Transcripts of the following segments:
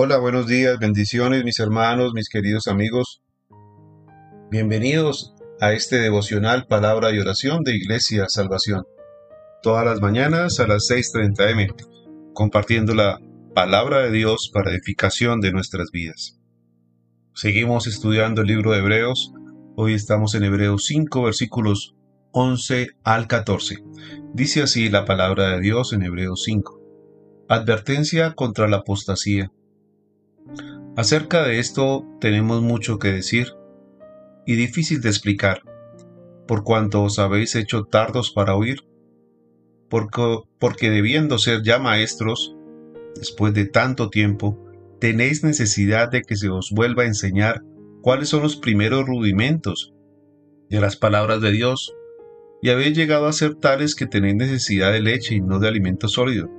Hola, buenos días, bendiciones mis hermanos, mis queridos amigos. Bienvenidos a este devocional Palabra y Oración de Iglesia Salvación. Todas las mañanas a las 6.30 m, compartiendo la palabra de Dios para edificación de nuestras vidas. Seguimos estudiando el libro de Hebreos. Hoy estamos en Hebreos 5, versículos 11 al 14. Dice así la palabra de Dios en Hebreos 5. Advertencia contra la apostasía. Acerca de esto tenemos mucho que decir y difícil de explicar, por cuanto os habéis hecho tardos para oír, porque, porque debiendo ser ya maestros, después de tanto tiempo, tenéis necesidad de que se os vuelva a enseñar cuáles son los primeros rudimentos de las palabras de Dios, y habéis llegado a ser tales que tenéis necesidad de leche y no de alimento sólido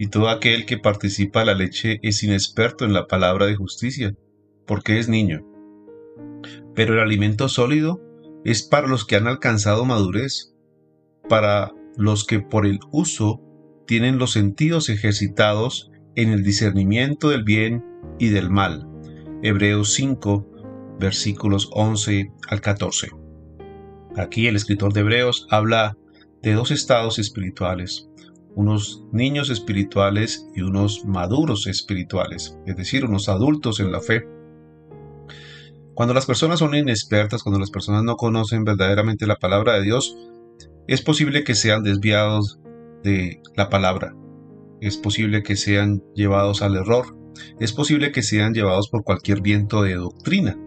y todo aquel que participa de la leche es inexperto en la palabra de justicia, porque es niño. Pero el alimento sólido es para los que han alcanzado madurez, para los que por el uso tienen los sentidos ejercitados en el discernimiento del bien y del mal. Hebreos 5, versículos 11 al 14. Aquí el escritor de Hebreos habla de dos estados espirituales, unos niños espirituales y unos maduros espirituales, es decir, unos adultos en la fe. Cuando las personas son inexpertas, cuando las personas no conocen verdaderamente la palabra de Dios, es posible que sean desviados de la palabra, es posible que sean llevados al error, es posible que sean llevados por cualquier viento de doctrina.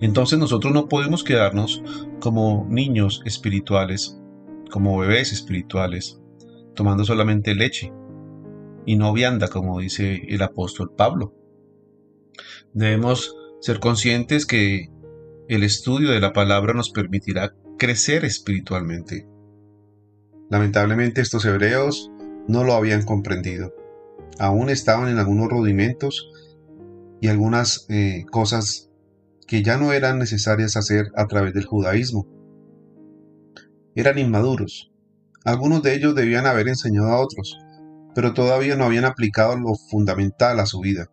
Entonces nosotros no podemos quedarnos como niños espirituales, como bebés espirituales, tomando solamente leche y no vianda, como dice el apóstol Pablo. Debemos ser conscientes que el estudio de la palabra nos permitirá crecer espiritualmente. Lamentablemente estos hebreos no lo habían comprendido. Aún estaban en algunos rudimentos y algunas eh, cosas que ya no eran necesarias hacer a través del judaísmo. Eran inmaduros, algunos de ellos debían haber enseñado a otros, pero todavía no habían aplicado lo fundamental a su vida.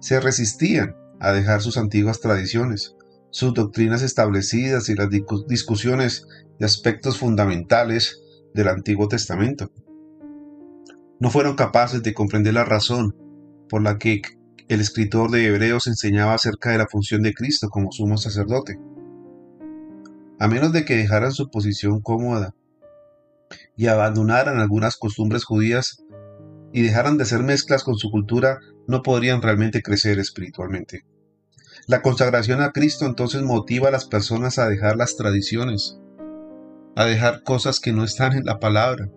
Se resistían a dejar sus antiguas tradiciones, sus doctrinas establecidas y las discusiones de aspectos fundamentales del Antiguo Testamento. No fueron capaces de comprender la razón por la que el escritor de Hebreos enseñaba acerca de la función de Cristo como sumo sacerdote. A menos de que dejaran su posición cómoda y abandonaran algunas costumbres judías y dejaran de ser mezclas con su cultura, no podrían realmente crecer espiritualmente. La consagración a Cristo entonces motiva a las personas a dejar las tradiciones, a dejar cosas que no están en la palabra,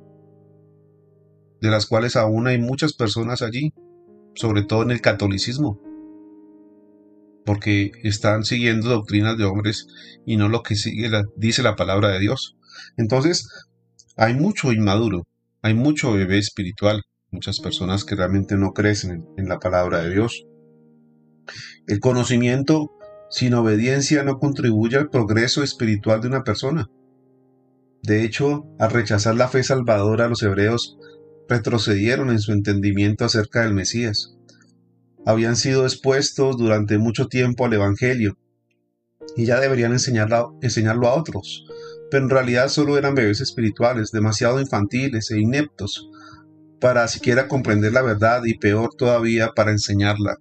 de las cuales aún hay muchas personas allí, sobre todo en el catolicismo, porque están siguiendo doctrinas de hombres y no lo que sigue dice la palabra de Dios. Entonces, hay mucho inmaduro, hay mucho bebé espiritual, muchas personas que realmente no crecen en, la palabra de Dios. El conocimiento sin obediencia no contribuye al progreso espiritual de una persona. De hecho, al rechazar la fe salvadora, los hebreos retrocedieron en su entendimiento acerca del Mesías. Habían sido expuestos durante mucho tiempo al Evangelio y ya deberían enseñarlo, enseñarlo a otros pero en realidad solo eran bebés espirituales, demasiado infantiles e ineptos para siquiera comprender la verdad y peor todavía para enseñarla.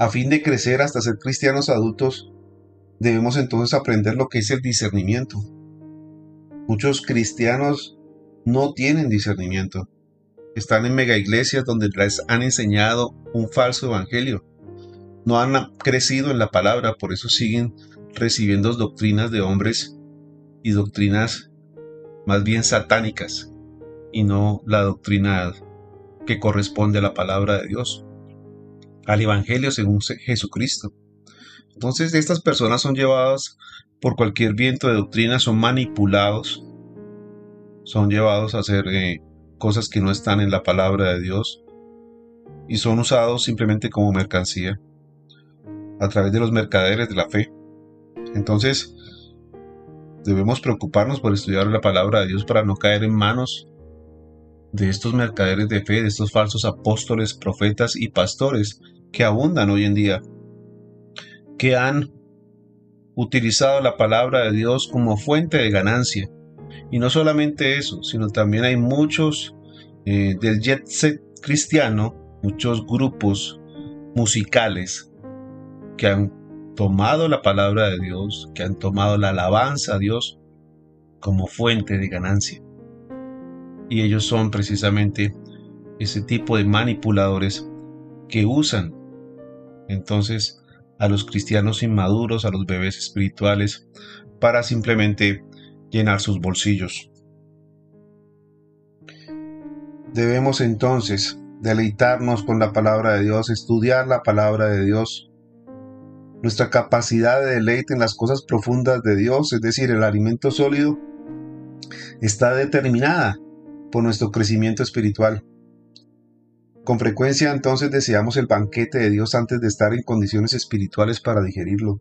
A fin de crecer hasta ser cristianos adultos, debemos entonces aprender lo que es el discernimiento. Muchos cristianos no tienen discernimiento. Están en mega iglesias donde les han enseñado un falso evangelio. No han crecido en la palabra, por eso siguen recibiendo doctrinas de hombres y doctrinas más bien satánicas y no la doctrina que corresponde a la palabra de Dios, al Evangelio según Jesucristo. Entonces estas personas son llevadas por cualquier viento de doctrina, son manipulados, son llevados a hacer eh, cosas que no están en la palabra de Dios y son usados simplemente como mercancía a través de los mercaderes de la fe. Entonces, debemos preocuparnos por estudiar la palabra de Dios para no caer en manos de estos mercaderes de fe, de estos falsos apóstoles, profetas y pastores que abundan hoy en día, que han utilizado la palabra de Dios como fuente de ganancia. Y no solamente eso, sino también hay muchos eh, del jet set cristiano, muchos grupos musicales que han tomado la palabra de Dios, que han tomado la alabanza a Dios como fuente de ganancia. Y ellos son precisamente ese tipo de manipuladores que usan entonces a los cristianos inmaduros, a los bebés espirituales, para simplemente llenar sus bolsillos. Debemos entonces deleitarnos con la palabra de Dios, estudiar la palabra de Dios. Nuestra capacidad de deleite en las cosas profundas de Dios, es decir, el alimento sólido, está determinada por nuestro crecimiento espiritual. Con frecuencia entonces deseamos el banquete de Dios antes de estar en condiciones espirituales para digerirlo.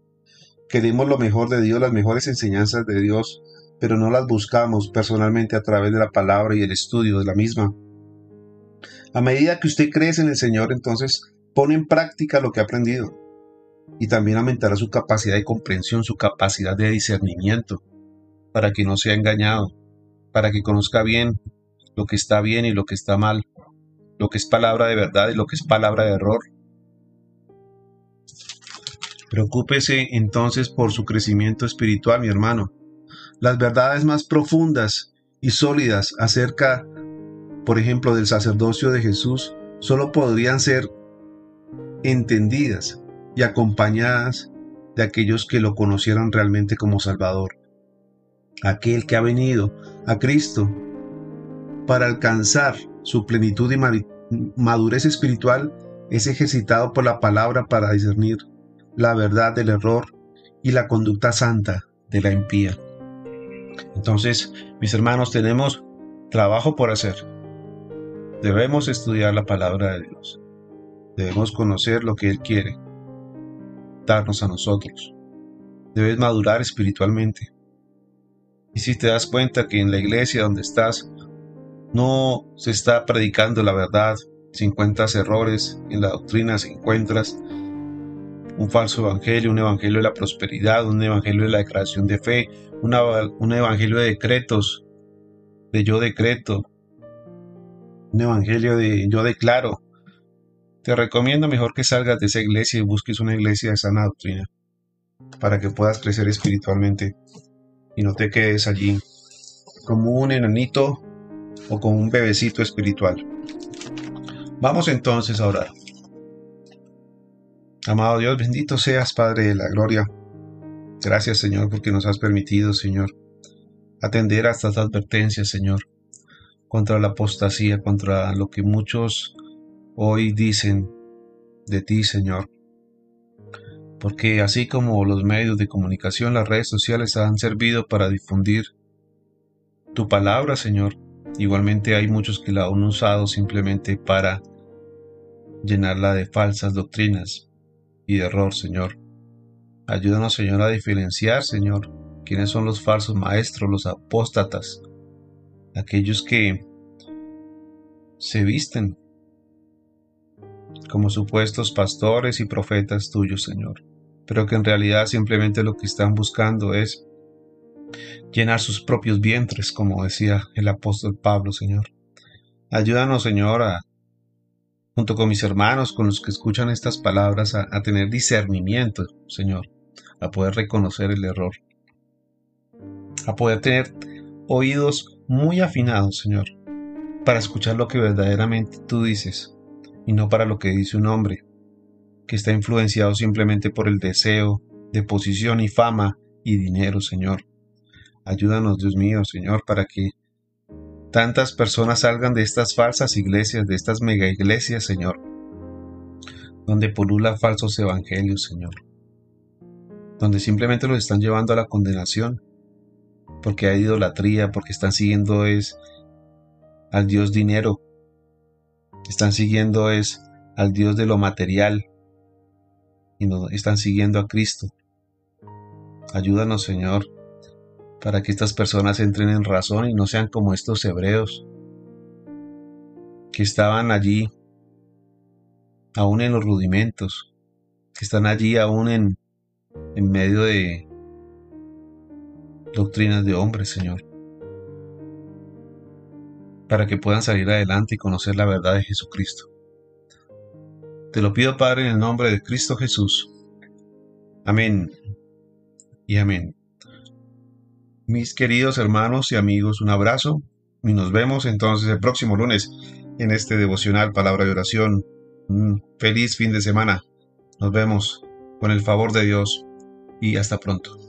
Queremos lo mejor de Dios, las mejores enseñanzas de Dios, pero no las buscamos personalmente a través de la palabra y el estudio de la misma. A medida que usted crece en el Señor, entonces pone en práctica lo que ha aprendido. Y también aumentará su capacidad de comprensión, su capacidad de discernimiento, para que no sea engañado, para que conozca bien lo que está bien y lo que está mal, lo que es palabra de verdad y lo que es palabra de error. Preocúpese entonces por su crecimiento espiritual, mi hermano. Las verdades más profundas y sólidas acerca por ejemplo, del sacerdocio de Jesús, solo podrían ser entendidas y acompañadas de aquellos que lo conocieran realmente como Salvador. Aquel que ha venido a Cristo para alcanzar su plenitud y madurez espiritual es ejercitado por la palabra para discernir la verdad del error y la conducta santa de la impía. Entonces, mis hermanos, tenemos trabajo por hacer. Debemos estudiar la palabra de Dios. Debemos conocer lo que Él quiere a nosotros. Debes madurar espiritualmente. Y si te das cuenta que en la iglesia donde estás no se está predicando la verdad, si encuentras errores en la doctrina, si encuentras un falso evangelio, un evangelio de la prosperidad, un evangelio de la declaración de fe, un evangelio de decretos, de yo decreto, un evangelio de yo declaro. Te recomiendo mejor que salgas de esa iglesia y busques una iglesia de sana doctrina para que puedas crecer espiritualmente y no te quedes allí como un enanito o como un bebecito espiritual. Vamos entonces a orar. Amado Dios, bendito seas, Padre de la Gloria. Gracias, Señor, porque nos has permitido, Señor, atender a estas advertencias, Señor contra la apostasía, contra lo que muchos hoy dicen de ti, Señor. Porque así como los medios de comunicación, las redes sociales han servido para difundir tu palabra, Señor, igualmente hay muchos que la han usado simplemente para llenarla de falsas doctrinas y de error, Señor. Ayúdanos, Señor, a diferenciar, Señor, quiénes son los falsos maestros, los apóstatas, aquellos que se visten como supuestos pastores y profetas tuyos, Señor, pero que en realidad simplemente lo que están buscando es llenar sus propios vientres, como decía el apóstol Pablo, Señor. Ayúdanos, Señor, junto con mis hermanos, con los que escuchan estas palabras, a, a tener discernimiento, Señor, a poder reconocer el error, a poder tener oídos muy afinado, Señor, para escuchar lo que verdaderamente tú dices y no para lo que dice un hombre, que está influenciado simplemente por el deseo de posición y fama y dinero, Señor. Ayúdanos, Dios mío, Señor, para que tantas personas salgan de estas falsas iglesias, de estas mega iglesias, Señor, donde pulula falsos evangelios, Señor, donde simplemente los están llevando a la condenación porque hay idolatría, porque están siguiendo es al Dios dinero, están siguiendo es al Dios de lo material y no están siguiendo a Cristo. Ayúdanos, Señor, para que estas personas entren en razón y no sean como estos hebreos, que estaban allí, aún en los rudimentos, que están allí aún en, en medio de doctrinas de hombres, Señor, para que puedan salir adelante y conocer la verdad de Jesucristo. Te lo pido, Padre, en el nombre de Cristo Jesús. Amén y amén. Mis queridos hermanos y amigos, un abrazo y nos vemos entonces el próximo lunes en este devocional Palabra de Oración. Un feliz fin de semana. Nos vemos con el favor de Dios y hasta pronto.